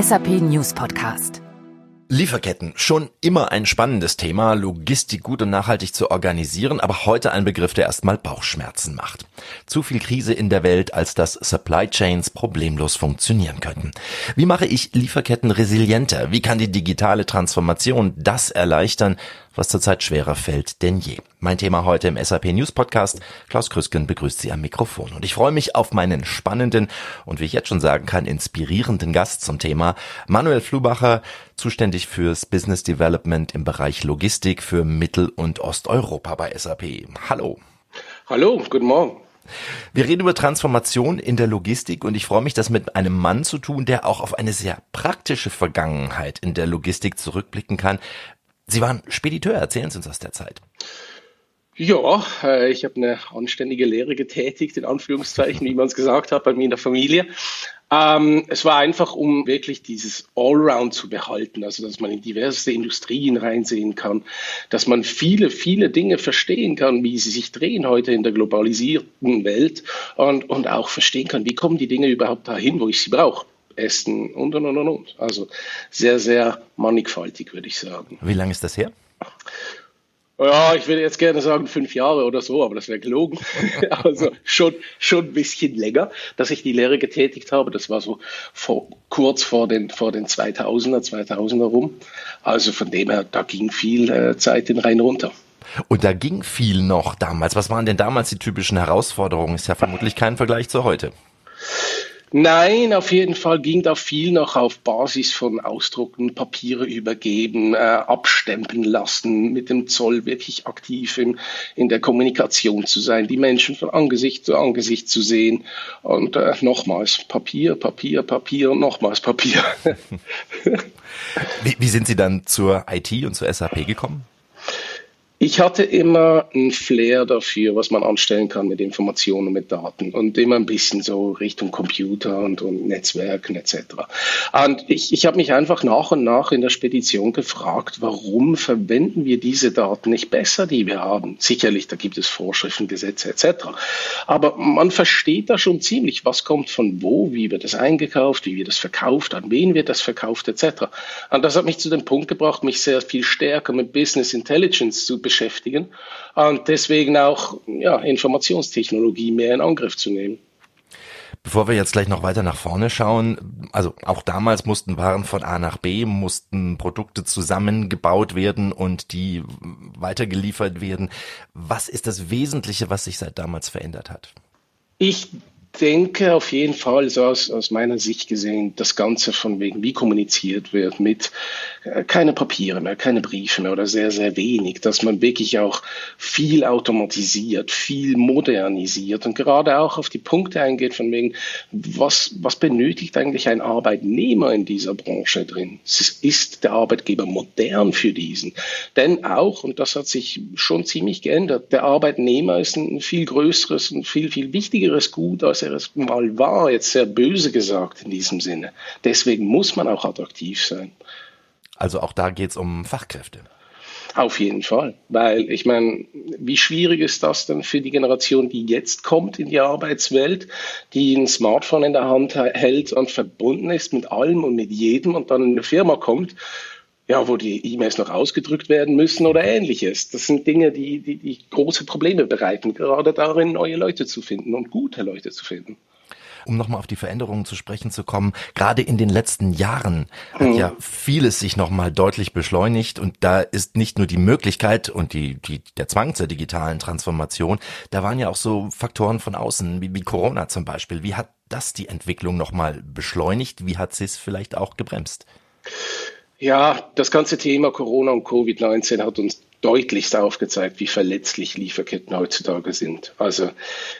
SAP News Podcast. Lieferketten, schon immer ein spannendes Thema, Logistik gut und nachhaltig zu organisieren, aber heute ein Begriff, der erstmal Bauchschmerzen macht. Zu viel Krise in der Welt, als dass Supply Chains problemlos funktionieren könnten. Wie mache ich Lieferketten resilienter? Wie kann die digitale Transformation das erleichtern, was zurzeit schwerer fällt denn je. Mein Thema heute im SAP News Podcast. Klaus Krüsken begrüßt Sie am Mikrofon. Und ich freue mich auf meinen spannenden und wie ich jetzt schon sagen kann, inspirierenden Gast zum Thema. Manuel Flubacher, zuständig fürs Business Development im Bereich Logistik für Mittel- und Osteuropa bei SAP. Hallo. Hallo, guten Morgen. Wir reden über Transformation in der Logistik und ich freue mich, das mit einem Mann zu tun, der auch auf eine sehr praktische Vergangenheit in der Logistik zurückblicken kann. Sie waren Spediteur, erzählen Sie uns aus der Zeit. Ja, äh, ich habe eine anständige Lehre getätigt, in Anführungszeichen, wie man es gesagt hat, bei mir in der Familie. Ähm, es war einfach, um wirklich dieses Allround zu behalten, also dass man in diverse Industrien reinsehen kann, dass man viele, viele Dinge verstehen kann, wie sie sich drehen heute in der globalisierten Welt und, und auch verstehen kann, wie kommen die Dinge überhaupt dahin, wo ich sie brauche. Essen und und und und. Also sehr, sehr mannigfaltig, würde ich sagen. Wie lange ist das her? Ja, ich würde jetzt gerne sagen fünf Jahre oder so, aber das wäre gelogen. also schon, schon ein bisschen länger, dass ich die Lehre getätigt habe. Das war so vor, kurz vor den, vor den 2000er, 2000er rum. Also von dem her, da ging viel äh, Zeit in Rhein runter. Und da ging viel noch damals. Was waren denn damals die typischen Herausforderungen? Ist ja vermutlich kein Vergleich zu heute. Nein, auf jeden Fall ging da viel noch auf Basis von Ausdrucken, Papiere übergeben, äh, abstempeln lassen, mit dem Zoll wirklich aktiv in, in der Kommunikation zu sein, die Menschen von Angesicht zu Angesicht zu sehen und äh, nochmals Papier, Papier, Papier und nochmals Papier. wie, wie sind Sie dann zur IT und zur SAP gekommen? Ich hatte immer ein Flair dafür, was man anstellen kann mit Informationen und mit Daten und immer ein bisschen so Richtung Computer und, und Netzwerken etc. Und ich, ich habe mich einfach nach und nach in der Spedition gefragt, warum verwenden wir diese Daten nicht besser, die wir haben? Sicherlich, da gibt es Vorschriften, Gesetze etc. Aber man versteht da schon ziemlich, was kommt von wo, wie wird das eingekauft, wie wird das verkauft, an wen wird das verkauft etc. Und das hat mich zu dem Punkt gebracht, mich sehr viel stärker mit Business Intelligence zu beschäftigen und deswegen auch ja, Informationstechnologie mehr in Angriff zu nehmen. Bevor wir jetzt gleich noch weiter nach vorne schauen, also auch damals mussten Waren von A nach B, mussten Produkte zusammengebaut werden und die weitergeliefert werden. Was ist das Wesentliche, was sich seit damals verändert hat? Ich denke auf jeden Fall, so aus, aus meiner Sicht gesehen, das Ganze von wegen, wie kommuniziert wird mit äh, keine Papiere mehr, keine Briefe mehr oder sehr, sehr wenig, dass man wirklich auch viel automatisiert, viel modernisiert und gerade auch auf die Punkte eingeht von wegen, was, was benötigt eigentlich ein Arbeitnehmer in dieser Branche drin? Ist der Arbeitgeber modern für diesen? Denn auch, und das hat sich schon ziemlich geändert, der Arbeitnehmer ist ein viel größeres und viel, viel wichtigeres Gut als er es mal war, jetzt sehr böse gesagt in diesem Sinne. Deswegen muss man auch attraktiv sein. Also auch da geht es um Fachkräfte. Auf jeden Fall, weil ich meine, wie schwierig ist das denn für die Generation, die jetzt kommt in die Arbeitswelt, die ein Smartphone in der Hand hält und verbunden ist mit allem und mit jedem und dann in eine Firma kommt, ja, wo die E-Mails noch ausgedrückt werden müssen oder ähnliches. Das sind Dinge, die, die, die große Probleme bereiten, gerade darin, neue Leute zu finden und gute Leute zu finden um nochmal auf die Veränderungen zu sprechen zu kommen, gerade in den letzten Jahren hat mhm. ja vieles sich nochmal deutlich beschleunigt und da ist nicht nur die Möglichkeit und die, die, der Zwang zur digitalen Transformation, da waren ja auch so Faktoren von außen, wie, wie Corona zum Beispiel. Wie hat das die Entwicklung nochmal beschleunigt? Wie hat sie es vielleicht auch gebremst? Ja, das ganze Thema Corona und Covid-19 hat uns deutlichst aufgezeigt, wie verletzlich Lieferketten heutzutage sind. Also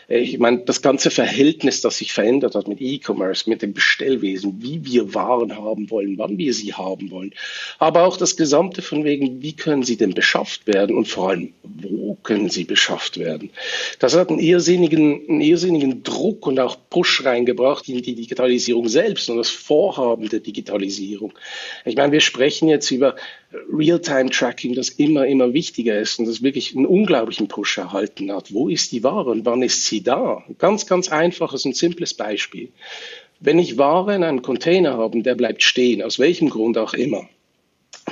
ich meine, das ganze Verhältnis, das sich verändert hat mit E-Commerce, mit dem Bestellwesen, wie wir Waren haben wollen, wann wir sie haben wollen, aber auch das Gesamte von wegen, wie können sie denn beschafft werden und vor allem, wo können sie beschafft werden. Das hat einen irrsinnigen, einen irrsinnigen Druck und auch Push reingebracht in die Digitalisierung selbst und das Vorhaben der Digitalisierung. Ich meine, wir sprechen jetzt über Real-Time-Tracking, das immer, immer wichtiger ist und das wirklich einen unglaublichen Push erhalten hat. Wo ist die Ware und wann ist sie da? Ganz, ganz einfaches und simples Beispiel. Wenn ich Ware in einem Container habe, der bleibt stehen, aus welchem Grund auch immer,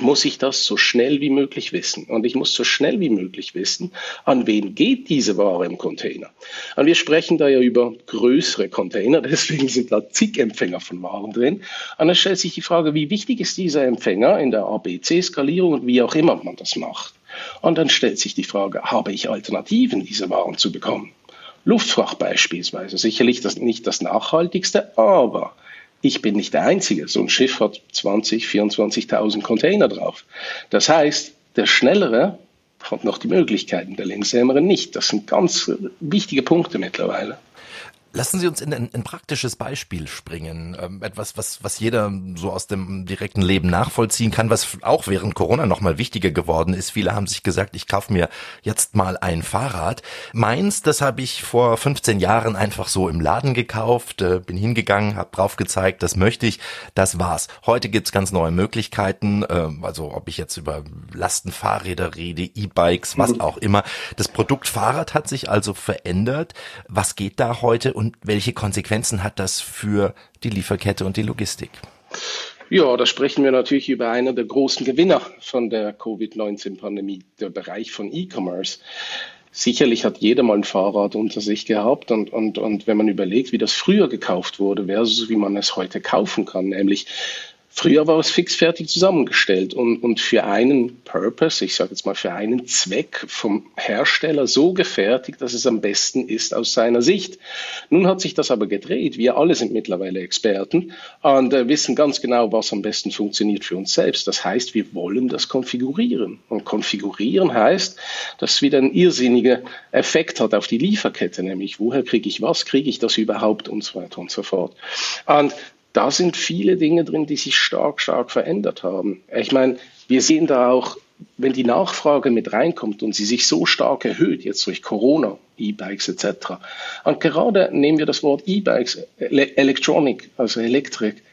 muss ich das so schnell wie möglich wissen. Und ich muss so schnell wie möglich wissen, an wen geht diese Ware im Container. Und wir sprechen da ja über größere Container, deswegen sind da zig Empfänger von Waren drin. Und dann stellt sich die Frage, wie wichtig ist dieser Empfänger in der ABC-Skalierung und wie auch immer man das macht. Und dann stellt sich die Frage, habe ich Alternativen, diese Waren zu bekommen? Luftfracht beispielsweise, sicherlich das, nicht das nachhaltigste, aber ich bin nicht der Einzige. So ein Schiff hat 20, 24.000 Container drauf. Das heißt, der Schnellere hat noch die Möglichkeiten, der Längsamere nicht. Das sind ganz wichtige Punkte mittlerweile. Lassen Sie uns in ein, praktisches Beispiel springen. Ähm, etwas, was, was jeder so aus dem direkten Leben nachvollziehen kann, was auch während Corona nochmal wichtiger geworden ist. Viele haben sich gesagt, ich kaufe mir jetzt mal ein Fahrrad. Meins, das habe ich vor 15 Jahren einfach so im Laden gekauft, äh, bin hingegangen, habe drauf gezeigt, das möchte ich, das war's. Heute gibt's ganz neue Möglichkeiten, äh, also ob ich jetzt über Lastenfahrräder rede, E-Bikes, was mhm. auch immer. Das Produkt Fahrrad hat sich also verändert. Was geht da heute? Und welche Konsequenzen hat das für die Lieferkette und die Logistik? Ja, da sprechen wir natürlich über einen der großen Gewinner von der Covid-19-Pandemie, der Bereich von E-Commerce. Sicherlich hat jeder mal ein Fahrrad unter sich gehabt und, und, und wenn man überlegt, wie das früher gekauft wurde versus wie man es heute kaufen kann, nämlich Früher war es fixfertig zusammengestellt und, und für einen Purpose, ich sage jetzt mal für einen Zweck vom Hersteller so gefertigt, dass es am besten ist aus seiner Sicht. Nun hat sich das aber gedreht. Wir alle sind mittlerweile Experten und äh, wissen ganz genau, was am besten funktioniert für uns selbst. Das heißt, wir wollen das konfigurieren. Und konfigurieren heißt, dass es wieder einen irrsinnigen Effekt hat auf die Lieferkette, nämlich woher kriege ich was, kriege ich das überhaupt und so weiter und so fort. Und da sind viele Dinge drin, die sich stark, stark verändert haben. Ich meine, wir sehen da auch, wenn die Nachfrage mit reinkommt und sie sich so stark erhöht, jetzt durch Corona, E-Bikes etc. Und gerade nehmen wir das Wort E-Bikes, Electronic, also Elektrik.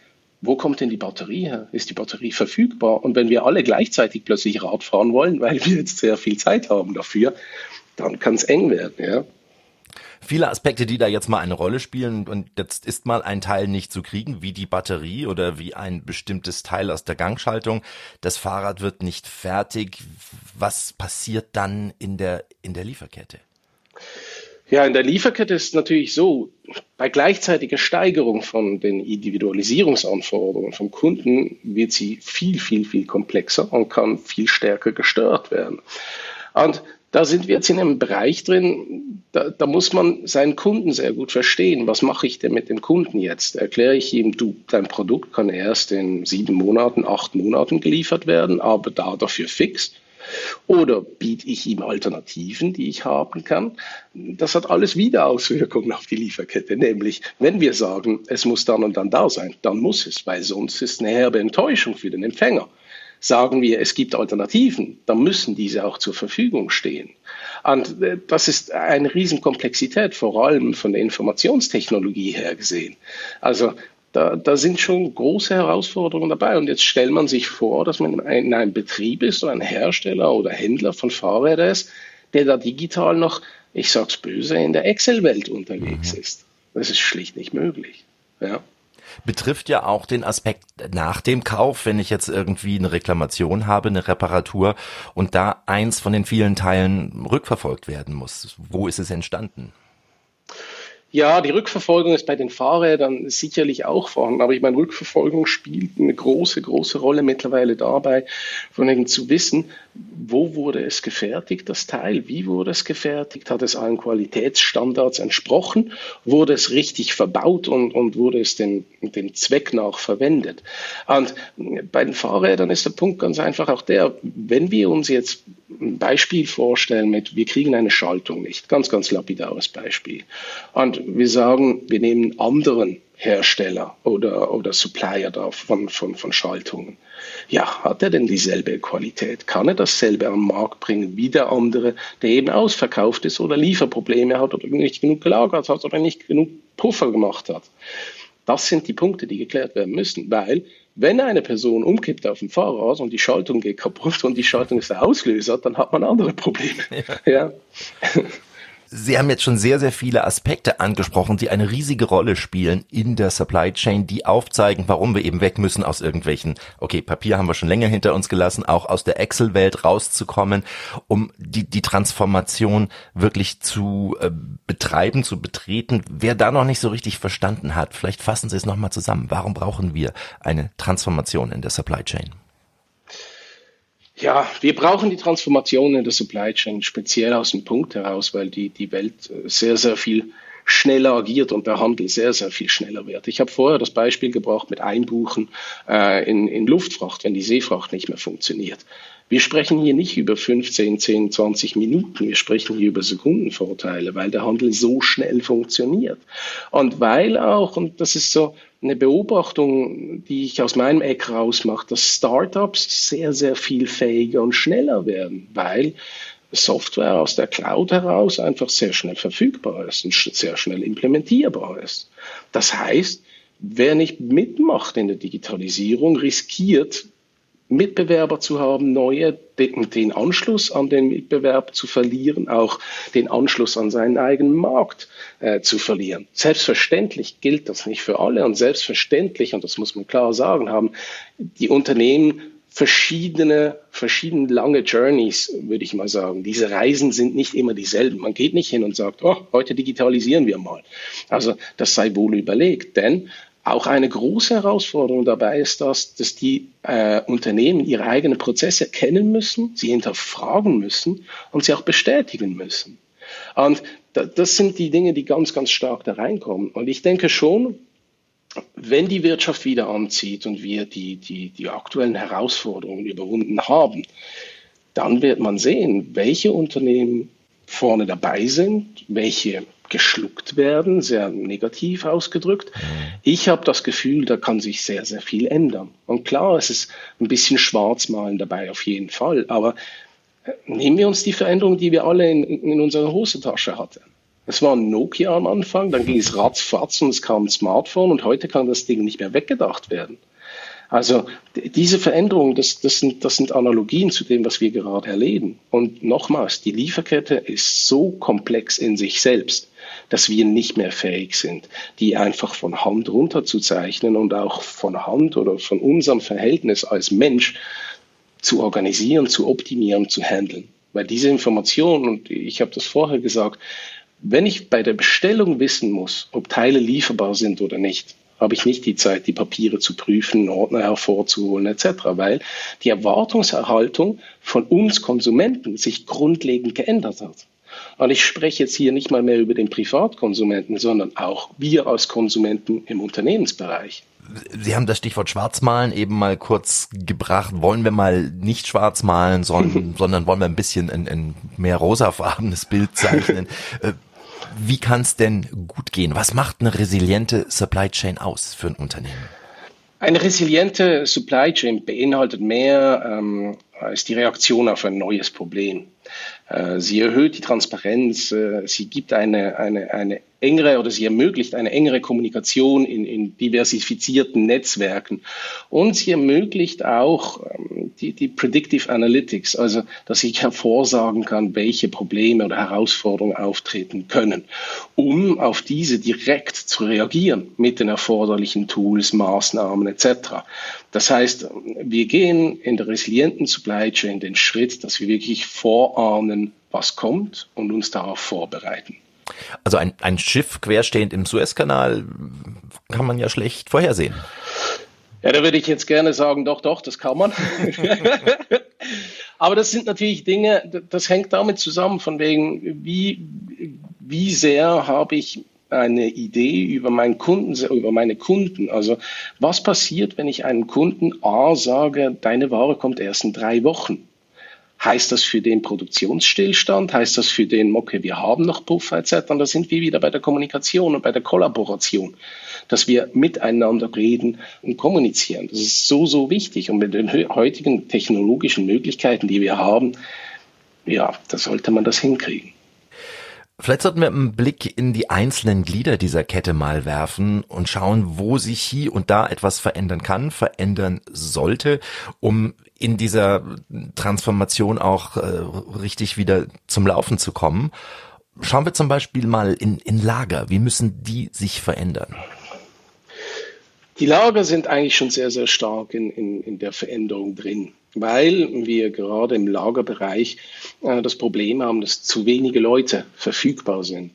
Wo kommt denn die Batterie her? Ist die Batterie verfügbar? Und wenn wir alle gleichzeitig plötzlich Rad fahren wollen, weil wir jetzt sehr viel Zeit haben dafür, dann kann es eng werden. Ja? Viele Aspekte, die da jetzt mal eine Rolle spielen und jetzt ist mal ein Teil nicht zu kriegen, wie die Batterie oder wie ein bestimmtes Teil aus der Gangschaltung. Das Fahrrad wird nicht fertig. Was passiert dann in der, in der Lieferkette? Ja, in der Lieferkette ist natürlich so, bei gleichzeitiger Steigerung von den Individualisierungsanforderungen vom Kunden wird sie viel, viel, viel komplexer und kann viel stärker gestört werden. Und da sind wir jetzt in einem Bereich drin, da, da, muss man seinen Kunden sehr gut verstehen. Was mache ich denn mit dem Kunden jetzt? Erkläre ich ihm, du, dein Produkt kann erst in sieben Monaten, acht Monaten geliefert werden, aber da dafür fix. Oder biete ich ihm Alternativen, die ich haben kann? Das hat alles wieder Auswirkungen auf die Lieferkette. Nämlich, wenn wir sagen, es muss dann und dann da sein, dann muss es, weil sonst ist eine herbe Enttäuschung für den Empfänger sagen wir, es gibt Alternativen, dann müssen diese auch zur Verfügung stehen. Und äh, das ist eine Riesenkomplexität, vor allem von der Informationstechnologie her gesehen. Also da, da sind schon große Herausforderungen dabei. Und jetzt stellt man sich vor, dass man in einem Betrieb ist oder ein Hersteller oder Händler von Fahrrädern ist, der da digital noch, ich sag's böse, in der Excel-Welt unterwegs mhm. ist. Das ist schlicht nicht möglich. Ja betrifft ja auch den Aspekt nach dem Kauf, wenn ich jetzt irgendwie eine Reklamation habe, eine Reparatur und da eins von den vielen Teilen rückverfolgt werden muss. Wo ist es entstanden? Ja, die Rückverfolgung ist bei den Fahrrädern sicherlich auch vorhanden, aber ich meine, Rückverfolgung spielt eine große, große Rolle mittlerweile dabei, von eben zu wissen, wo wurde es gefertigt, das Teil, wie wurde es gefertigt, hat es allen Qualitätsstandards entsprochen, wurde es richtig verbaut und, und wurde es dem, dem Zweck nach verwendet. Und bei den Fahrrädern ist der Punkt ganz einfach auch der, wenn wir uns jetzt ein Beispiel vorstellen mit, wir kriegen eine Schaltung nicht, ganz, ganz lapidares Beispiel. Und wir sagen, wir nehmen anderen Hersteller oder, oder Supplier da von, von, von Schaltungen. Ja, hat er denn dieselbe Qualität? Kann er dasselbe am Markt bringen wie der andere, der eben ausverkauft ist oder Lieferprobleme hat oder nicht genug gelagert hat oder nicht genug Puffer gemacht hat? Das sind die Punkte, die geklärt werden müssen, weil wenn eine Person umkippt auf dem Fahrrad und die Schaltung geht kaputt und die Schaltung ist der Auslöser, dann hat man andere Probleme. Ja. ja. Sie haben jetzt schon sehr, sehr viele Aspekte angesprochen, die eine riesige Rolle spielen in der Supply Chain, die aufzeigen, warum wir eben weg müssen aus irgendwelchen, okay, Papier haben wir schon länger hinter uns gelassen, auch aus der Excel-Welt rauszukommen, um die, die Transformation wirklich zu äh, betreiben, zu betreten. Wer da noch nicht so richtig verstanden hat, vielleicht fassen Sie es nochmal zusammen. Warum brauchen wir eine Transformation in der Supply Chain? Ja, wir brauchen die Transformation in der Supply Chain speziell aus dem Punkt heraus, weil die, die Welt äh, sehr, sehr viel schneller agiert und der Handel sehr, sehr viel schneller wird. Ich habe vorher das Beispiel gebracht mit Einbuchen äh, in, in Luftfracht, wenn die Seefracht nicht mehr funktioniert. Wir sprechen hier nicht über 15, 10, 20 Minuten, wir sprechen hier über Sekundenvorteile, weil der Handel so schnell funktioniert. Und weil auch, und das ist so eine Beobachtung, die ich aus meinem Eck rausmache, dass Startups sehr, sehr viel fähiger und schneller werden, weil Software aus der Cloud heraus einfach sehr schnell verfügbar ist und sehr schnell implementierbar ist. Das heißt, wer nicht mitmacht in der Digitalisierung, riskiert Mitbewerber zu haben, neue, den, Anschluss an den Mitbewerb zu verlieren, auch den Anschluss an seinen eigenen Markt äh, zu verlieren. Selbstverständlich gilt das nicht für alle und selbstverständlich, und das muss man klar sagen, haben die Unternehmen verschiedene, verschiedene lange Journeys, würde ich mal sagen. Diese Reisen sind nicht immer dieselben. Man geht nicht hin und sagt, oh, heute digitalisieren wir mal. Also das sei wohl überlegt, denn auch eine große Herausforderung dabei ist, dass, dass die äh, Unternehmen ihre eigenen Prozesse kennen müssen, sie hinterfragen müssen und sie auch bestätigen müssen. Und das sind die Dinge, die ganz, ganz stark da reinkommen. Und ich denke schon, wenn die Wirtschaft wieder anzieht und wir die, die, die aktuellen Herausforderungen überwunden haben, dann wird man sehen, welche Unternehmen vorne dabei sind, welche geschluckt werden, sehr negativ ausgedrückt. Mhm. Ich habe das Gefühl, da kann sich sehr, sehr viel ändern. Und klar, es ist ein bisschen Schwarzmalen dabei auf jeden Fall, aber äh, nehmen wir uns die Veränderung, die wir alle in, in unserer Hosentasche hatten. Es war ein Nokia am Anfang, dann ging es ratzfatz und es kam ein Smartphone und heute kann das Ding nicht mehr weggedacht werden. Also diese Veränderungen, das, das, sind, das sind Analogien zu dem, was wir gerade erleben. Und nochmals, die Lieferkette ist so komplex in sich selbst, dass wir nicht mehr fähig sind, die einfach von Hand runterzuzeichnen und auch von Hand oder von unserem Verhältnis als Mensch zu organisieren, zu optimieren, zu handeln. Weil diese Information, und ich habe das vorher gesagt, wenn ich bei der Bestellung wissen muss, ob Teile lieferbar sind oder nicht, habe ich nicht die Zeit, die Papiere zu prüfen, Ordner hervorzuholen etc., weil die Erwartungserhaltung von uns Konsumenten sich grundlegend geändert hat. Und ich spreche jetzt hier nicht mal mehr über den Privatkonsumenten, sondern auch wir als Konsumenten im Unternehmensbereich. Sie haben das Stichwort Schwarzmalen eben mal kurz gebracht. Wollen wir mal nicht schwarz malen, sondern, sondern wollen wir ein bisschen ein, ein mehr rosafarbenes Bild zeichnen? Äh, wie kann es denn gut gehen? Was macht eine resiliente Supply Chain aus für ein Unternehmen? Eine resiliente Supply Chain beinhaltet mehr ähm, als die Reaktion auf ein neues Problem. Äh, sie erhöht die Transparenz, äh, sie gibt eine, eine, eine engere oder sie ermöglicht eine engere Kommunikation in, in diversifizierten Netzwerken und sie ermöglicht auch ähm, die, die Predictive Analytics, also dass ich hervorsagen kann, welche Probleme oder Herausforderungen auftreten können, um auf diese direkt zu reagieren mit den erforderlichen Tools, Maßnahmen etc. Das heißt, wir gehen in der resilienten Supply Chain den Schritt, dass wir wirklich vorahnen, was kommt und uns darauf vorbereiten. Also ein, ein Schiff querstehend im Suezkanal kann man ja schlecht vorhersehen. Ja, da würde ich jetzt gerne sagen, doch, doch, das kann man. Aber das sind natürlich Dinge, das hängt damit zusammen, von wegen, wie, wie sehr habe ich eine Idee über meinen Kunden, über meine Kunden. Also was passiert, wenn ich einem Kunden A sage, deine Ware kommt erst in drei Wochen? Heißt das für den Produktionsstillstand? Heißt das für den, okay, wir haben noch Puffer etc.? Und da sind wir wieder bei der Kommunikation und bei der Kollaboration, dass wir miteinander reden und kommunizieren. Das ist so, so wichtig. Und mit den heutigen technologischen Möglichkeiten, die wir haben, ja, da sollte man das hinkriegen. Vielleicht sollten wir einen Blick in die einzelnen Glieder dieser Kette mal werfen und schauen, wo sich hier und da etwas verändern kann, verändern sollte, um in dieser Transformation auch äh, richtig wieder zum Laufen zu kommen. Schauen wir zum Beispiel mal in, in Lager. Wie müssen die sich verändern? Die Lager sind eigentlich schon sehr, sehr stark in, in, in der Veränderung drin, weil wir gerade im Lagerbereich äh, das Problem haben, dass zu wenige Leute verfügbar sind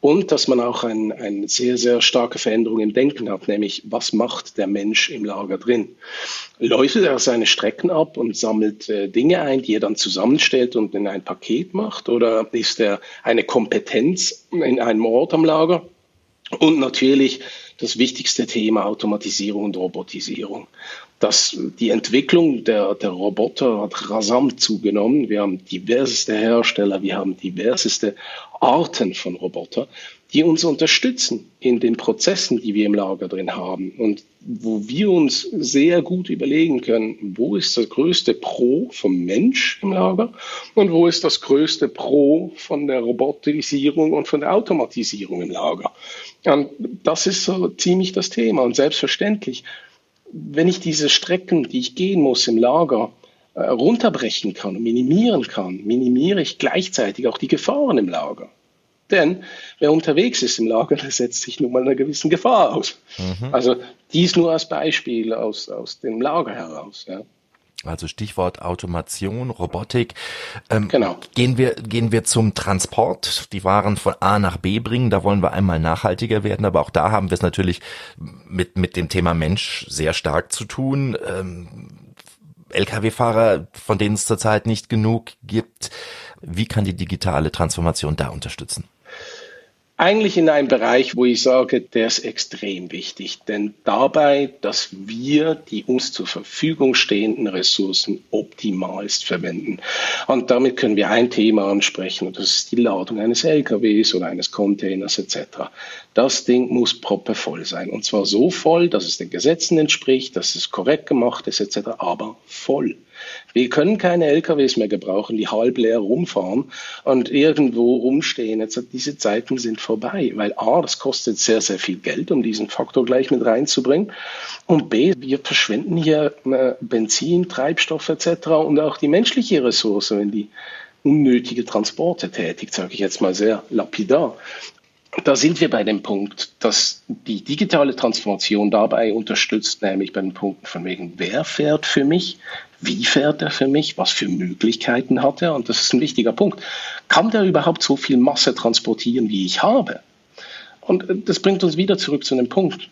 und dass man auch ein, eine sehr, sehr starke Veränderung im Denken hat, nämlich was macht der Mensch im Lager drin? Läuft er seine Strecken ab und sammelt äh, Dinge ein, die er dann zusammenstellt und in ein Paket macht oder ist er eine Kompetenz in einem Ort am Lager? Und natürlich das wichtigste Thema Automatisierung und Robotisierung. Das, die Entwicklung der, der Roboter hat rasant zugenommen. Wir haben diverseste Hersteller, wir haben diverseste Arten von Roboter, die uns unterstützen in den Prozessen, die wir im Lager drin haben und wo wir uns sehr gut überlegen können, wo ist das größte Pro vom Mensch im Lager und wo ist das größte Pro von der Robotisierung und von der Automatisierung im Lager. Und das ist so ziemlich das Thema. Und selbstverständlich, wenn ich diese Strecken, die ich gehen muss im Lager, äh, runterbrechen kann und minimieren kann, minimiere ich gleichzeitig auch die Gefahren im Lager. Denn wer unterwegs ist im Lager, der setzt sich nun mal einer gewissen Gefahr aus. Mhm. Also dies nur als Beispiel aus, aus dem Lager heraus. Ja. Also Stichwort Automation, Robotik. Ähm, genau. Gehen wir, gehen wir zum Transport, die Waren von A nach B bringen. Da wollen wir einmal nachhaltiger werden, aber auch da haben wir es natürlich mit, mit dem Thema Mensch sehr stark zu tun. Ähm, Lkw-Fahrer, von denen es zurzeit nicht genug gibt. Wie kann die digitale Transformation da unterstützen? Eigentlich in einem Bereich, wo ich sage, der ist extrem wichtig. Denn dabei, dass wir die uns zur Verfügung stehenden Ressourcen optimalst verwenden. Und damit können wir ein Thema ansprechen, und das ist die Ladung eines LKWs oder eines Containers etc. Das Ding muss proppevoll sein. Und zwar so voll, dass es den Gesetzen entspricht, dass es korrekt gemacht ist etc., aber voll. Wir können keine LKWs mehr gebrauchen, die halb leer rumfahren und irgendwo rumstehen. Jetzt, diese Zeiten sind vorbei, weil A, das kostet sehr, sehr viel Geld, um diesen Faktor gleich mit reinzubringen. Und B, wir verschwenden hier äh, Benzin, Treibstoff etc. und auch die menschliche Ressource, wenn die unnötige Transporte tätigt, sage ich jetzt mal sehr lapidar da sind wir bei dem Punkt, dass die digitale Transformation dabei unterstützt, nämlich bei den Punkten von wegen, wer fährt für mich, wie fährt er für mich, was für Möglichkeiten hat er, und das ist ein wichtiger Punkt. Kann der überhaupt so viel Masse transportieren, wie ich habe? Und das bringt uns wieder zurück zu dem Punkt,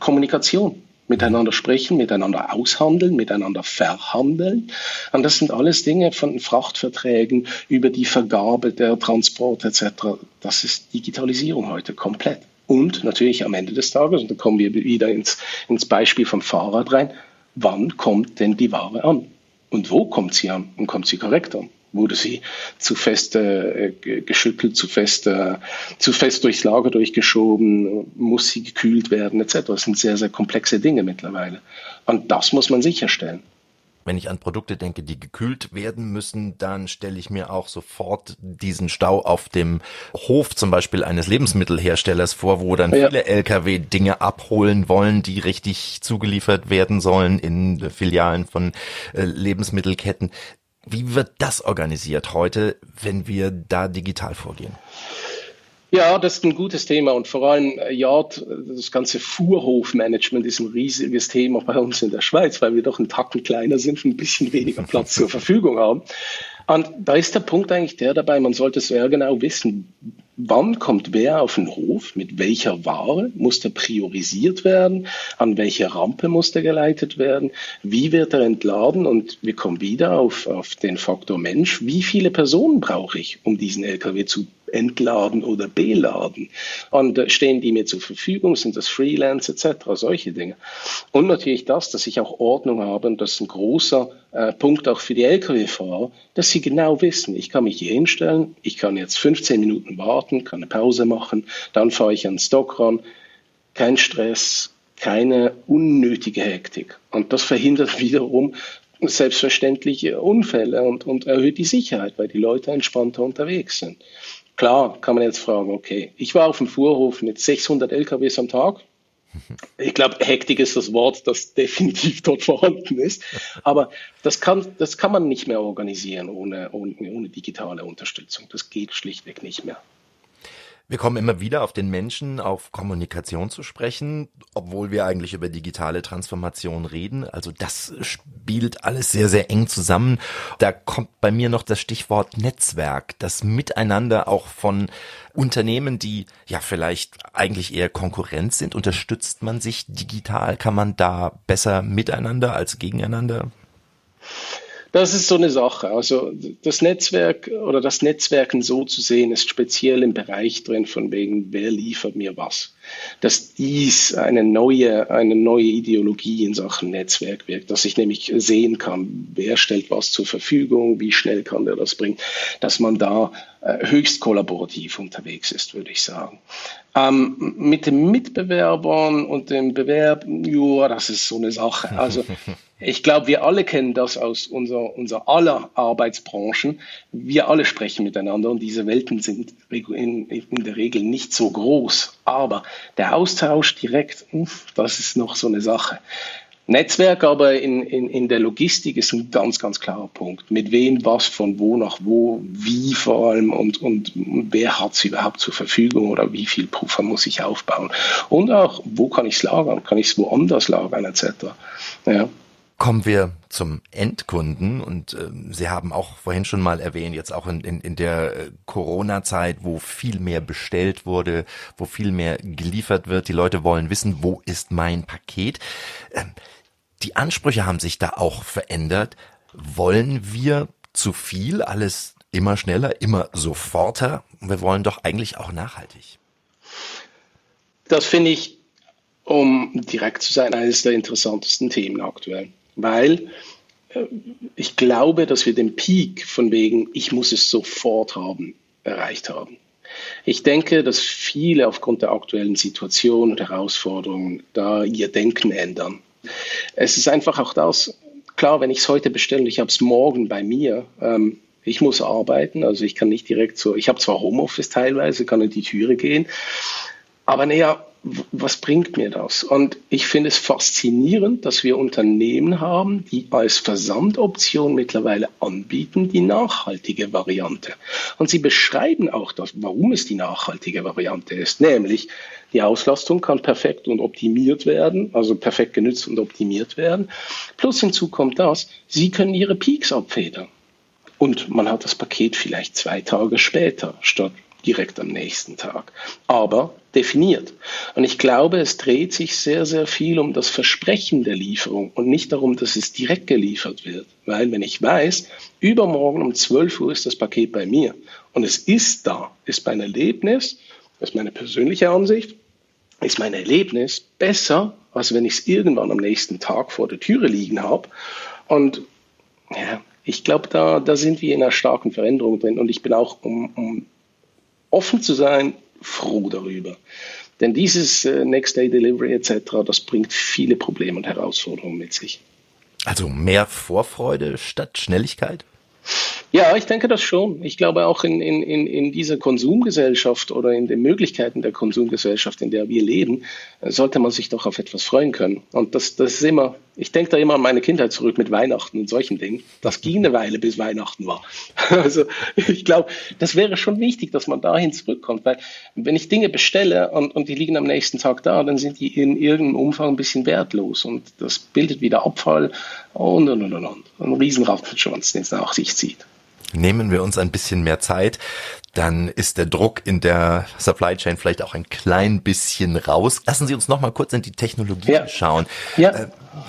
Kommunikation miteinander sprechen, miteinander aushandeln, miteinander verhandeln. Und das sind alles Dinge von Frachtverträgen über die Vergabe der Transport etc. Das ist Digitalisierung heute komplett. Und natürlich am Ende des Tages, und da kommen wir wieder ins, ins Beispiel vom Fahrrad rein, wann kommt denn die Ware an? Und wo kommt sie an? Und kommt sie korrekt an? Wurde sie zu fest äh, geschüttelt, zu fest, äh, zu fest durchs Lager durchgeschoben, muss sie gekühlt werden etc. Das sind sehr, sehr komplexe Dinge mittlerweile. Und das muss man sicherstellen. Wenn ich an Produkte denke, die gekühlt werden müssen, dann stelle ich mir auch sofort diesen Stau auf dem Hof zum Beispiel eines Lebensmittelherstellers vor, wo dann ja. viele Lkw Dinge abholen wollen, die richtig zugeliefert werden sollen in Filialen von äh, Lebensmittelketten. Wie wird das organisiert heute, wenn wir da digital vorgehen? Ja, das ist ein gutes Thema und vor allem, äh, ja, das ganze Fuhrhofmanagement ist ein riesiges Thema bei uns in der Schweiz, weil wir doch einen Tacken kleiner sind und ein bisschen weniger Platz zur Verfügung haben. Und da ist der Punkt eigentlich der dabei, man sollte sehr genau wissen, wann kommt wer auf den Hof, mit welcher Ware muss der priorisiert werden, an welche Rampe muss der geleitet werden, wie wird er entladen und wir kommen wieder auf, auf den Faktor Mensch, wie viele Personen brauche ich, um diesen LKW zu entladen oder beladen? Und äh, stehen die mir zur Verfügung? Sind das Freelance etc.? Solche Dinge. Und natürlich das, dass ich auch Ordnung habe und das ist ein großer äh, Punkt auch für die Lkw-Fahrer, dass sie genau wissen, ich kann mich hier hinstellen, ich kann jetzt 15 Minuten warten, kann eine Pause machen, dann fahre ich an den Stock ran. Kein Stress, keine unnötige Hektik. Und das verhindert wiederum selbstverständliche Unfälle und, und erhöht die Sicherheit, weil die Leute entspannter unterwegs sind. Klar kann man jetzt fragen, okay, ich war auf dem Fuhrhof mit 600 LKWs am Tag. Ich glaube, Hektik ist das Wort, das definitiv dort vorhanden ist. Aber das kann, das kann man nicht mehr organisieren ohne, ohne, ohne digitale Unterstützung. Das geht schlichtweg nicht mehr. Wir kommen immer wieder auf den Menschen, auf Kommunikation zu sprechen, obwohl wir eigentlich über digitale Transformation reden. Also das spielt alles sehr, sehr eng zusammen. Da kommt bei mir noch das Stichwort Netzwerk, das Miteinander auch von Unternehmen, die ja vielleicht eigentlich eher Konkurrenz sind. Unterstützt man sich digital? Kann man da besser miteinander als gegeneinander? Das ist so eine Sache. Also das Netzwerk oder das Netzwerken so zu sehen, ist speziell im Bereich drin von wegen, wer liefert mir was. Dass dies eine neue, eine neue Ideologie in Sachen Netzwerk wirkt, dass ich nämlich sehen kann, wer stellt was zur Verfügung, wie schnell kann der das bringen, dass man da äh, höchst kollaborativ unterwegs ist, würde ich sagen. Ähm, mit den Mitbewerbern und dem Bewerb, ja, das ist so eine Sache. Also ich glaube, wir alle kennen das aus unserer, unserer aller Arbeitsbranchen. Wir alle sprechen miteinander und diese Welten sind in, in der Regel nicht so groß. Aber der Austausch direkt, das ist noch so eine Sache. Netzwerk aber in, in, in der Logistik ist ein ganz, ganz klarer Punkt. Mit wem, was, von wo nach wo, wie vor allem und, und wer hat es überhaupt zur Verfügung oder wie viel Puffer muss ich aufbauen. Und auch, wo kann ich es lagern? Kann ich es woanders lagern etc. Ja. Kommen wir zum Endkunden und äh, Sie haben auch vorhin schon mal erwähnt, jetzt auch in, in, in der äh, Corona-Zeit, wo viel mehr bestellt wurde, wo viel mehr geliefert wird. Die Leute wollen wissen, wo ist mein Paket? Ähm, die Ansprüche haben sich da auch verändert. Wollen wir zu viel, alles immer schneller, immer soforter? Wir wollen doch eigentlich auch nachhaltig. Das finde ich, um direkt zu sein, eines der interessantesten Themen aktuell weil äh, ich glaube, dass wir den Peak von wegen, ich muss es sofort haben, erreicht haben. Ich denke, dass viele aufgrund der aktuellen Situation und Herausforderungen da ihr Denken ändern. Es ist einfach auch das, klar, wenn ich es heute bestelle und ich habe es morgen bei mir, ähm, ich muss arbeiten, also ich kann nicht direkt so, ich habe zwar Homeoffice teilweise, kann in die Türe gehen, aber naja, was bringt mir das? Und ich finde es faszinierend, dass wir Unternehmen haben, die als Versandoption mittlerweile anbieten, die nachhaltige Variante. Und sie beschreiben auch, das, warum es die nachhaltige Variante ist. Nämlich, die Auslastung kann perfekt und optimiert werden, also perfekt genützt und optimiert werden. Plus hinzu kommt das, sie können ihre Peaks abfedern. Und man hat das Paket vielleicht zwei Tage später statt direkt am nächsten Tag. Aber definiert. Und ich glaube, es dreht sich sehr, sehr viel um das Versprechen der Lieferung und nicht darum, dass es direkt geliefert wird. Weil wenn ich weiß, übermorgen um 12 Uhr ist das Paket bei mir und es ist da, ist mein Erlebnis, das ist meine persönliche Ansicht, ist mein Erlebnis besser, als wenn ich es irgendwann am nächsten Tag vor der Türe liegen habe. Und ja, ich glaube, da, da sind wir in einer starken Veränderung drin. Und ich bin auch, um, um offen zu sein, froh darüber. Denn dieses äh, Next Day Delivery etc., das bringt viele Probleme und Herausforderungen mit sich. Also mehr Vorfreude statt Schnelligkeit? Ja, ich denke das schon. Ich glaube auch in, in, in dieser Konsumgesellschaft oder in den Möglichkeiten der Konsumgesellschaft, in der wir leben, sollte man sich doch auf etwas freuen können. Und das, das ist immer, ich denke da immer an meine Kindheit zurück mit Weihnachten und solchen Dingen. Das ging eine Weile, bis Weihnachten war. Also ich glaube, das wäre schon wichtig, dass man dahin zurückkommt, weil wenn ich Dinge bestelle und, und die liegen am nächsten Tag da, dann sind die in irgendeinem Umfang ein bisschen wertlos und das bildet wieder Abfall und und und und. Ein Riesenrattenschwanz, den es nach sich zieht nehmen wir uns ein bisschen mehr Zeit, dann ist der Druck in der Supply Chain vielleicht auch ein klein bisschen raus. Lassen Sie uns noch mal kurz in die Technologie ja. schauen. Ja. Äh,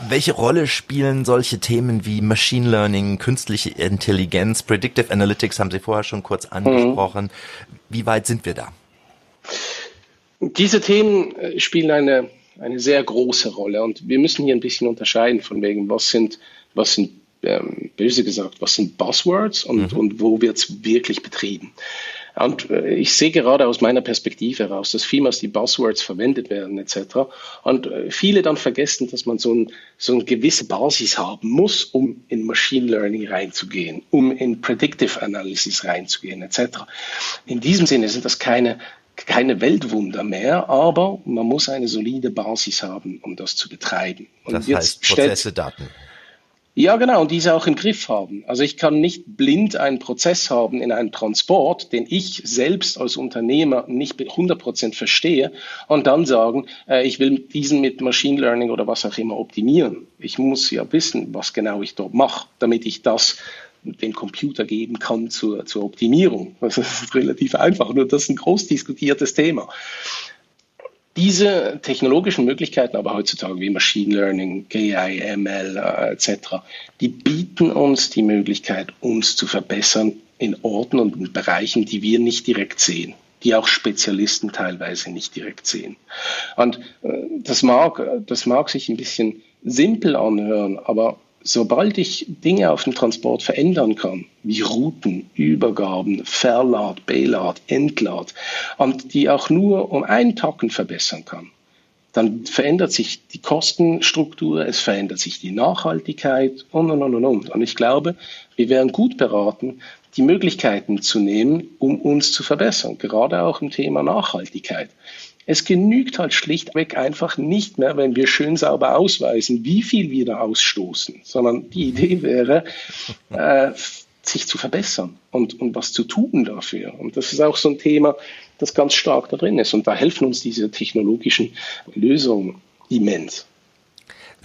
welche Rolle spielen solche Themen wie Machine Learning, künstliche Intelligenz, Predictive Analytics haben Sie vorher schon kurz angesprochen. Mhm. Wie weit sind wir da? Diese Themen äh, spielen eine, eine sehr große Rolle und wir müssen hier ein bisschen unterscheiden von wegen, was sind, was sind ähm, böse gesagt, was sind Buzzwords und, mhm. und wo wird es wirklich betrieben. Und äh, ich sehe gerade aus meiner Perspektive heraus, dass vielmals die Buzzwords verwendet werden etc. Und äh, viele dann vergessen, dass man so, ein, so eine gewisse Basis haben muss, um in Machine Learning reinzugehen, um in Predictive Analysis reinzugehen etc. In diesem Sinne sind das keine keine Weltwunder mehr, aber man muss eine solide Basis haben, um das zu betreiben. Und das heißt Prozesse, Daten. Ja, genau, und diese auch im Griff haben. Also ich kann nicht blind einen Prozess haben in einem Transport, den ich selbst als Unternehmer nicht 100% verstehe und dann sagen, äh, ich will diesen mit Machine Learning oder was auch immer optimieren. Ich muss ja wissen, was genau ich dort mache, damit ich das den Computer geben kann zur, zur Optimierung. Das ist relativ einfach, nur das ist ein groß diskutiertes Thema. Diese technologischen Möglichkeiten, aber heutzutage wie Machine Learning, AI, ML äh, etc., die bieten uns die Möglichkeit, uns zu verbessern in Orten und in Bereichen, die wir nicht direkt sehen die auch Spezialisten teilweise nicht direkt sehen. Und äh, das mag, das mag sich ein bisschen simpel anhören, aber sobald ich Dinge auf dem Transport verändern kann, wie Routen, Übergaben, Verlad, Belad, Entlad, und die auch nur um einen Tacken verbessern kann, dann verändert sich die Kostenstruktur, es verändert sich die Nachhaltigkeit und, und, und, und. Und ich glaube, wir wären gut beraten, die Möglichkeiten zu nehmen, um uns zu verbessern, gerade auch im Thema Nachhaltigkeit. Es genügt halt schlichtweg einfach nicht mehr, wenn wir schön sauber ausweisen, wie viel wir da ausstoßen, sondern die Idee wäre, äh, sich zu verbessern und, und was zu tun dafür. Und das ist auch so ein Thema, das ganz stark da drin ist. Und da helfen uns diese technologischen Lösungen immens.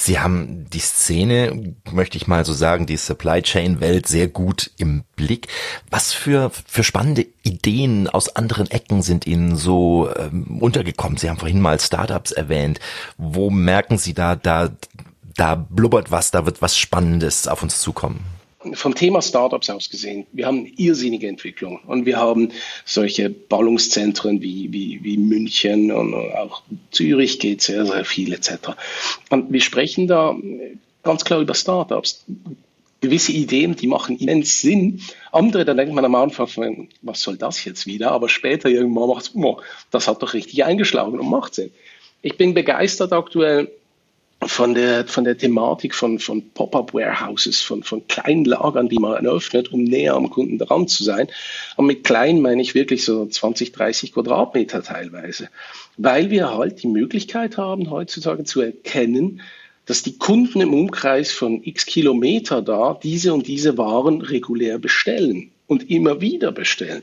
Sie haben die Szene, möchte ich mal so sagen, die Supply Chain Welt sehr gut im Blick. Was für, für spannende Ideen aus anderen Ecken sind Ihnen so ähm, untergekommen? Sie haben vorhin mal Startups erwähnt. Wo merken Sie da, da, da blubbert was, da wird was Spannendes auf uns zukommen? Vom Thema Startups aus gesehen, wir haben irrsinnige Entwicklung und wir haben solche Ballungszentren wie, wie, wie München und auch Zürich geht sehr, sehr viel etc. Und wir sprechen da ganz klar über Startups. Gewisse Ideen, die machen immens Sinn. Andere, da denkt man am Anfang, was soll das jetzt wieder? Aber später irgendwann macht es, das hat doch richtig eingeschlagen und macht Sinn. Ich bin begeistert aktuell von der, von der Thematik von, von Pop-up-Warehouses, von, von kleinen Lagern, die man eröffnet, um näher am Kunden dran zu sein. Und mit klein meine ich wirklich so 20, 30 Quadratmeter teilweise. Weil wir halt die Möglichkeit haben, heutzutage zu erkennen, dass die Kunden im Umkreis von x Kilometer da diese und diese Waren regulär bestellen und immer wieder bestellen.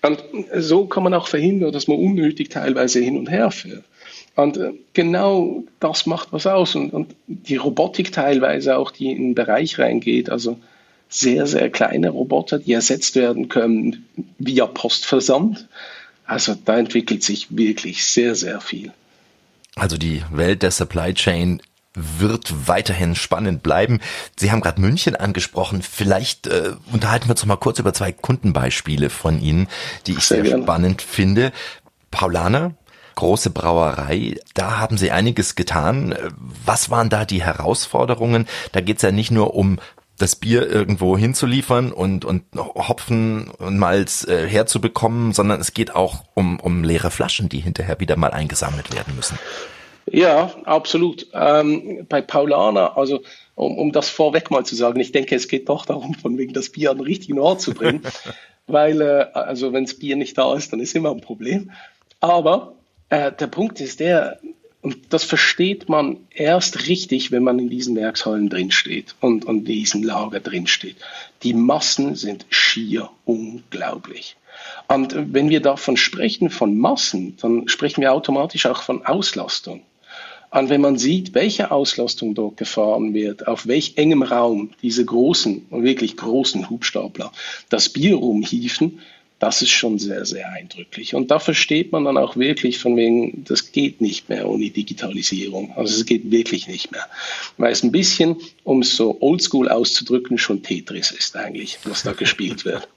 Und so kann man auch verhindern, dass man unnötig teilweise hin und her fährt. Und äh, genau das macht was aus. Und, und die Robotik teilweise auch, die in den Bereich reingeht, also sehr, sehr kleine Roboter, die ersetzt werden können via Postversand. Also da entwickelt sich wirklich sehr, sehr viel. Also die Welt der Supply Chain wird weiterhin spannend bleiben. Sie haben gerade München angesprochen. Vielleicht äh, unterhalten wir uns noch mal kurz über zwei Kundenbeispiele von Ihnen, die ich sehr, sehr spannend finde. Paulaner, große Brauerei. Da haben Sie einiges getan. Was waren da die Herausforderungen? Da geht es ja nicht nur um das Bier irgendwo hinzuliefern und, und Hopfen und Malz äh, herzubekommen, sondern es geht auch um, um leere Flaschen, die hinterher wieder mal eingesammelt werden müssen. Ja, absolut. Ähm, bei Paulaner, also um, um das vorweg mal zu sagen, ich denke, es geht doch darum, von wegen das Bier an den richtigen Ort zu bringen, weil äh, also wenn das Bier nicht da ist, dann ist immer ein Problem. Aber äh, der Punkt ist der, und das versteht man erst richtig, wenn man in diesen Werkshallen drinsteht und in diesem Lager drinsteht. Die Massen sind schier unglaublich. Und wenn wir davon sprechen, von Massen, dann sprechen wir automatisch auch von Auslastung. Und wenn man sieht, welche Auslastung dort gefahren wird, auf welch engem Raum diese großen, wirklich großen Hubstapler das Bier rumhieven, das ist schon sehr, sehr eindrücklich. Und da versteht man dann auch wirklich von wegen, das geht nicht mehr ohne Digitalisierung. Also es geht wirklich nicht mehr. Weil es ein bisschen, um es so oldschool auszudrücken, schon Tetris ist eigentlich, was da gespielt wird.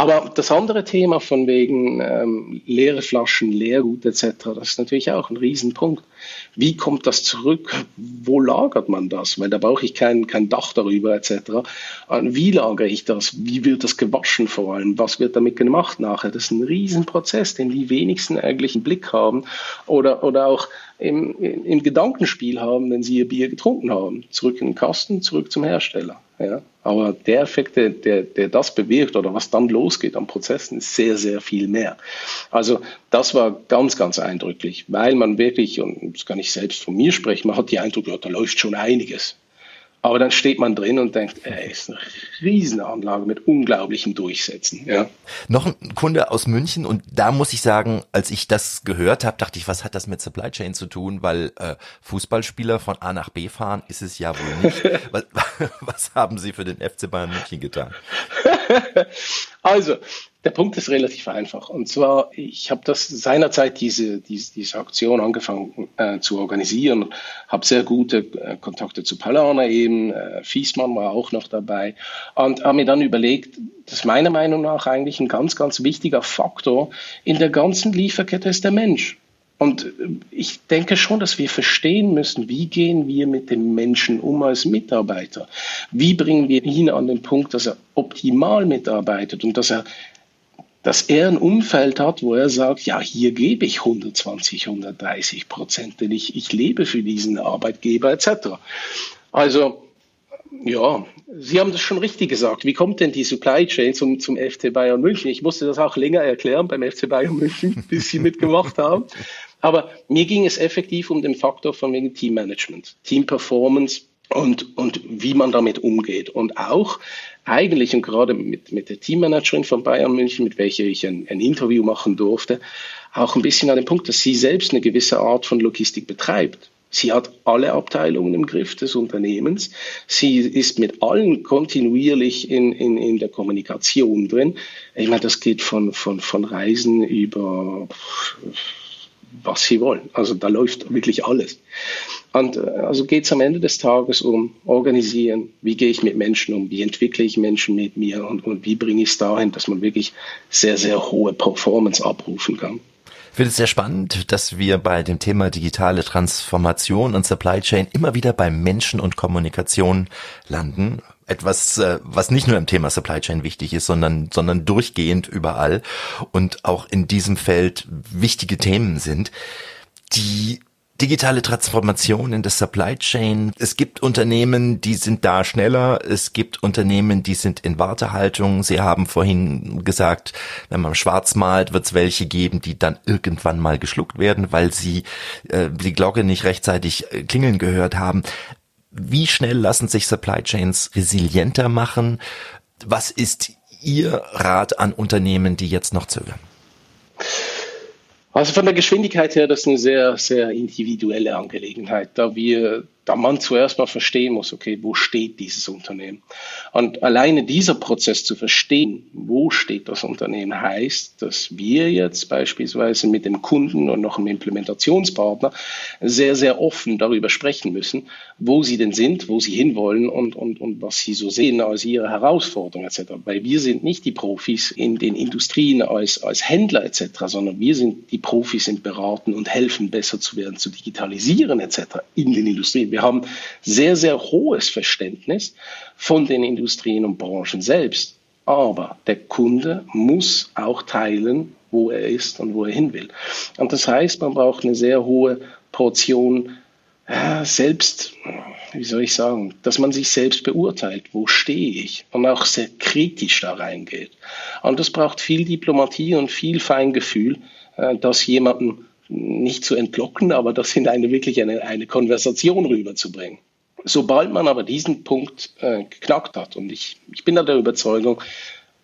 Aber das andere Thema von wegen ähm, leere Flaschen, Leergut etc., das ist natürlich auch ein Riesenpunkt. Wie kommt das zurück? Wo lagert man das? Weil da brauche ich kein, kein Dach darüber etc. Wie lagere ich das? Wie wird das gewaschen vor allem? Was wird damit gemacht nachher? Das ist ein Riesenprozess, den die wenigsten eigentlich im Blick haben oder, oder auch im, im Gedankenspiel haben, wenn sie ihr Bier getrunken haben. Zurück in den Kasten, zurück zum Hersteller. Ja. Aber der Effekt, der, der, das bewirkt oder was dann losgeht an Prozessen, ist sehr, sehr viel mehr. Also das war ganz, ganz eindrücklich, weil man wirklich, und das kann ich selbst von mir sprechen, man hat die Eindruck, ja, da läuft schon einiges. Aber dann steht man drin und denkt, ey, ist eine Riesenanlage mit unglaublichen Durchsätzen. Ja. Noch ein Kunde aus München und da muss ich sagen, als ich das gehört habe, dachte ich, was hat das mit Supply Chain zu tun? Weil äh, Fußballspieler von A nach B fahren ist es ja wohl nicht. was, was haben Sie für den FC Bayern München getan? also, der Punkt ist relativ einfach. Und zwar, ich habe das seinerzeit diese, diese, diese Aktion angefangen äh, zu organisieren, habe sehr gute äh, Kontakte zu Palana eben, äh, Fiesmann war auch noch dabei und habe mir dann überlegt, das ist meiner Meinung nach eigentlich ein ganz, ganz wichtiger Faktor in der ganzen Lieferkette ist der Mensch. Und äh, ich denke schon, dass wir verstehen müssen, wie gehen wir mit dem Menschen um als Mitarbeiter? Wie bringen wir ihn an den Punkt, dass er optimal mitarbeitet und dass er dass er ein Umfeld hat, wo er sagt, ja, hier gebe ich 120, 130 Prozent, denn ich, ich lebe für diesen Arbeitgeber etc. Also, ja, Sie haben das schon richtig gesagt. Wie kommt denn die Supply Chain zum, zum FC Bayern München? Ich musste das auch länger erklären beim FC Bayern München, bis Sie mitgemacht haben. Aber mir ging es effektiv um den Faktor von wegen Teammanagement, Team Performance und, und wie man damit umgeht. Und auch eigentlich und gerade mit, mit der Teammanagerin von Bayern München, mit welcher ich ein, ein Interview machen durfte, auch ein bisschen an dem Punkt, dass sie selbst eine gewisse Art von Logistik betreibt. Sie hat alle Abteilungen im Griff des Unternehmens. Sie ist mit allen kontinuierlich in, in, in der Kommunikation drin. Ich meine, das geht von, von, von Reisen über was sie wollen. Also da läuft wirklich alles. Und äh, also geht es am Ende des Tages um organisieren, wie gehe ich mit Menschen um, wie entwickle ich Menschen mit mir und, und wie bringe ich es dahin, dass man wirklich sehr, sehr hohe Performance abrufen kann. Ich finde es sehr spannend, dass wir bei dem Thema digitale Transformation und Supply Chain immer wieder bei Menschen und Kommunikation landen. Etwas, äh, was nicht nur im Thema Supply Chain wichtig ist, sondern, sondern durchgehend überall und auch in diesem Feld wichtige Themen sind. Die digitale Transformation in der Supply Chain. Es gibt Unternehmen, die sind da schneller. Es gibt Unternehmen, die sind in Wartehaltung. Sie haben vorhin gesagt, wenn man schwarz malt, wird es welche geben, die dann irgendwann mal geschluckt werden, weil sie äh, die Glocke nicht rechtzeitig äh, klingeln gehört haben. Wie schnell lassen sich Supply Chains resilienter machen? Was ist Ihr Rat an Unternehmen, die jetzt noch zögern? Also von der Geschwindigkeit her, das ist eine sehr, sehr individuelle Angelegenheit, da wir da man zuerst mal verstehen muss, okay, wo steht dieses Unternehmen? Und alleine dieser Prozess zu verstehen, wo steht das Unternehmen, heißt, dass wir jetzt beispielsweise mit dem Kunden und noch einem Implementationspartner sehr, sehr offen darüber sprechen müssen, wo sie denn sind, wo sie hinwollen und, und, und was sie so sehen als ihre Herausforderungen etc. Weil wir sind nicht die Profis in den Industrien als, als Händler etc., sondern wir sind die Profis im Beraten und helfen besser zu werden, zu digitalisieren etc. in den Industrien. Wir wir haben sehr, sehr hohes Verständnis von den Industrien und Branchen selbst. Aber der Kunde muss auch teilen, wo er ist und wo er hin will. Und das heißt, man braucht eine sehr hohe Portion ja, selbst, wie soll ich sagen, dass man sich selbst beurteilt, wo stehe ich und auch sehr kritisch da reingeht. Und das braucht viel Diplomatie und viel Feingefühl, äh, das jemanden nicht zu entlocken, aber das in eine wirklich eine, eine Konversation rüberzubringen. Sobald man aber diesen Punkt äh, geknackt hat, und ich, ich bin da der Überzeugung,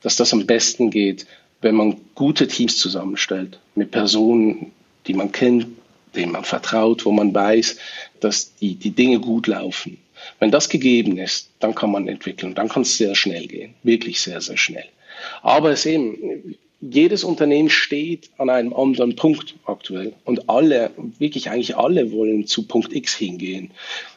dass das am besten geht, wenn man gute Teams zusammenstellt, mit Personen, die man kennt, denen man vertraut, wo man weiß, dass die, die Dinge gut laufen. Wenn das gegeben ist, dann kann man entwickeln, dann kann es sehr schnell gehen, wirklich sehr, sehr schnell. Aber es eben, jedes Unternehmen steht an einem anderen Punkt aktuell. Und alle, wirklich eigentlich alle wollen zu Punkt X hingehen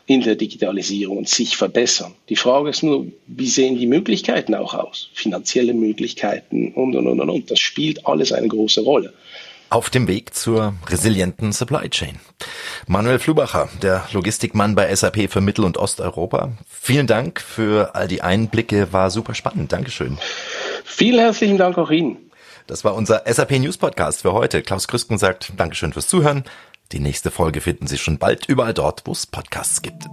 in der Digitalisierung und sich verbessern. Die Frage ist nur, wie sehen die Möglichkeiten auch aus? Finanzielle Möglichkeiten und, und, und, und. Das spielt alles eine große Rolle. Auf dem Weg zur resilienten Supply Chain. Manuel Flubacher, der Logistikmann bei SAP für Mittel- und Osteuropa. Vielen Dank für all die Einblicke, war super spannend. Dankeschön. Vielen herzlichen Dank auch Ihnen. Das war unser SAP News Podcast für heute. Klaus Krüsken sagt Dankeschön fürs Zuhören. Die nächste Folge finden Sie schon bald überall dort, wo es Podcasts gibt.